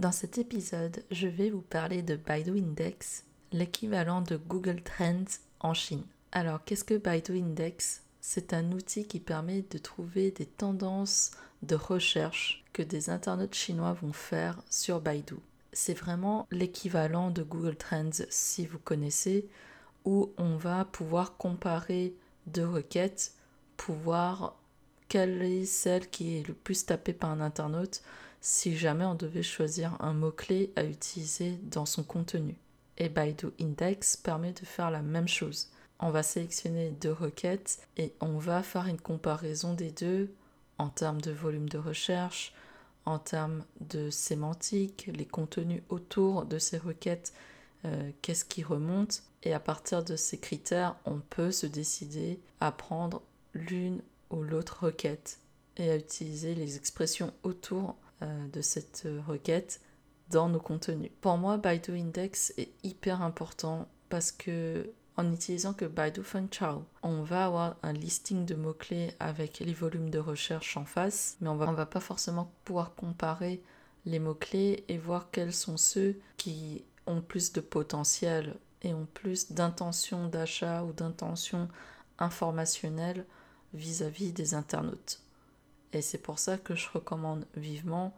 Dans cet épisode, je vais vous parler de Baidu Index, l'équivalent de Google Trends en Chine. Alors, qu'est-ce que Baidu Index? C'est un outil qui permet de trouver des tendances de recherche que des internautes chinois vont faire sur Baidu. C'est vraiment l'équivalent de Google Trends si vous connaissez, où on va pouvoir comparer deux requêtes, pouvoir quelle est celle qui est le plus tapée par un internaute si jamais on devait choisir un mot-clé à utiliser dans son contenu. Et Baidu Index permet de faire la même chose. On va sélectionner deux requêtes et on va faire une comparaison des deux en termes de volume de recherche, en termes de sémantique, les contenus autour de ces requêtes, euh, qu'est-ce qui remonte. Et à partir de ces critères, on peut se décider à prendre l'une ou l'autre requête et à utiliser les expressions autour de cette requête dans nos contenus. Pour moi, Baidu Index est hyper important parce que en utilisant que Baidu Chao, on va avoir un listing de mots-clés avec les volumes de recherche en face, mais on va, on va pas forcément pouvoir comparer les mots-clés et voir quels sont ceux qui ont plus de potentiel et ont plus d'intention d'achat ou d'intention informationnelle vis-à-vis des internautes. Et c'est pour ça que je recommande vivement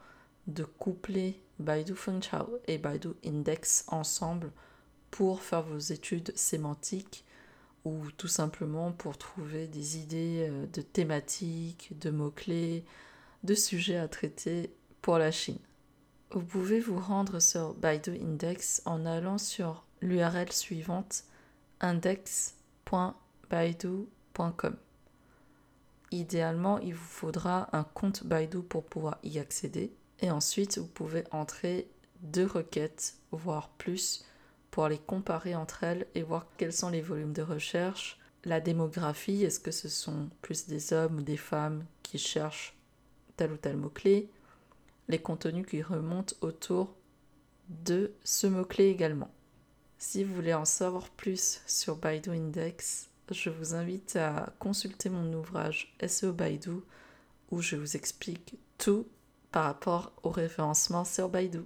de coupler Baidu Chao et Baidu Index ensemble pour faire vos études sémantiques ou tout simplement pour trouver des idées euh, de thématiques, de mots-clés, de sujets à traiter pour la Chine. Vous pouvez vous rendre sur Baidu Index en allant sur l'URL suivante index.baidu.com. Idéalement, il vous faudra un compte Baidu pour pouvoir y accéder. Et ensuite, vous pouvez entrer deux requêtes, voire plus, pour les comparer entre elles et voir quels sont les volumes de recherche, la démographie, est-ce que ce sont plus des hommes ou des femmes qui cherchent tel ou tel mot-clé, les contenus qui remontent autour de ce mot-clé également. Si vous voulez en savoir plus sur Baidu Index, je vous invite à consulter mon ouvrage SEO Baidu où je vous explique tout par rapport au référencement sur Baidu.